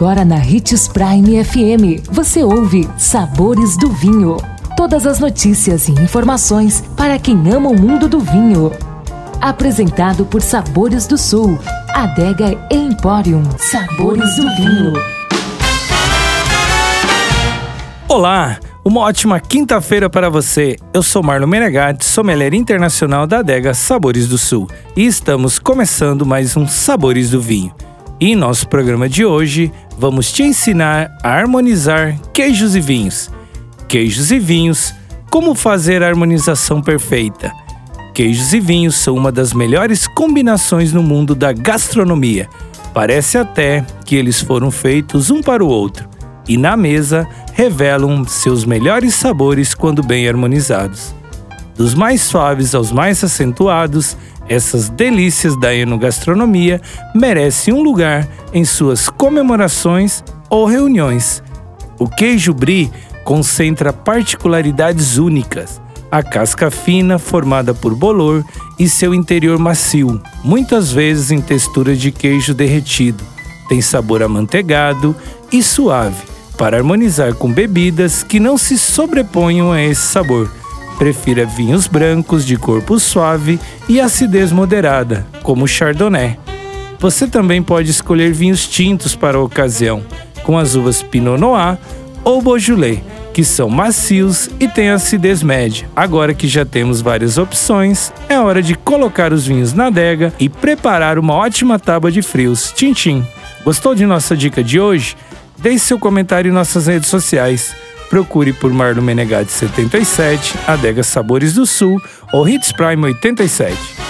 Agora na Ritz Prime FM, você ouve Sabores do Vinho. Todas as notícias e informações para quem ama o mundo do vinho. Apresentado por Sabores do Sul, Adega Emporium. Sabores do Vinho. Olá, uma ótima quinta-feira para você. Eu sou Marlon Menegatti, sommelier internacional da adega Sabores do Sul e estamos começando mais um Sabores do Vinho. E em nosso programa de hoje, vamos te ensinar a harmonizar queijos e vinhos. Queijos e vinhos, como fazer a harmonização perfeita. Queijos e vinhos são uma das melhores combinações no mundo da gastronomia. Parece até que eles foram feitos um para o outro e na mesa revelam seus melhores sabores quando bem harmonizados. Dos mais suaves aos mais acentuados, essas delícias da enogastronomia merecem um lugar em suas comemorações ou reuniões. O queijo brie concentra particularidades únicas. A casca fina, formada por bolor, e seu interior macio, muitas vezes em textura de queijo derretido. Tem sabor amanteigado e suave, para harmonizar com bebidas que não se sobreponham a esse sabor. Prefira vinhos brancos de corpo suave e acidez moderada, como o Chardonnay. Você também pode escolher vinhos tintos para a ocasião, com as uvas Pinot Noir ou Beaujolais, que são macios e têm acidez média. Agora que já temos várias opções, é hora de colocar os vinhos na adega e preparar uma ótima tábua de frios. Tintim. Gostou de nossa dica de hoje? Deixe seu comentário em nossas redes sociais. Procure por Marlon Menegatti 77, Adega Sabores do Sul ou Hits Prime 87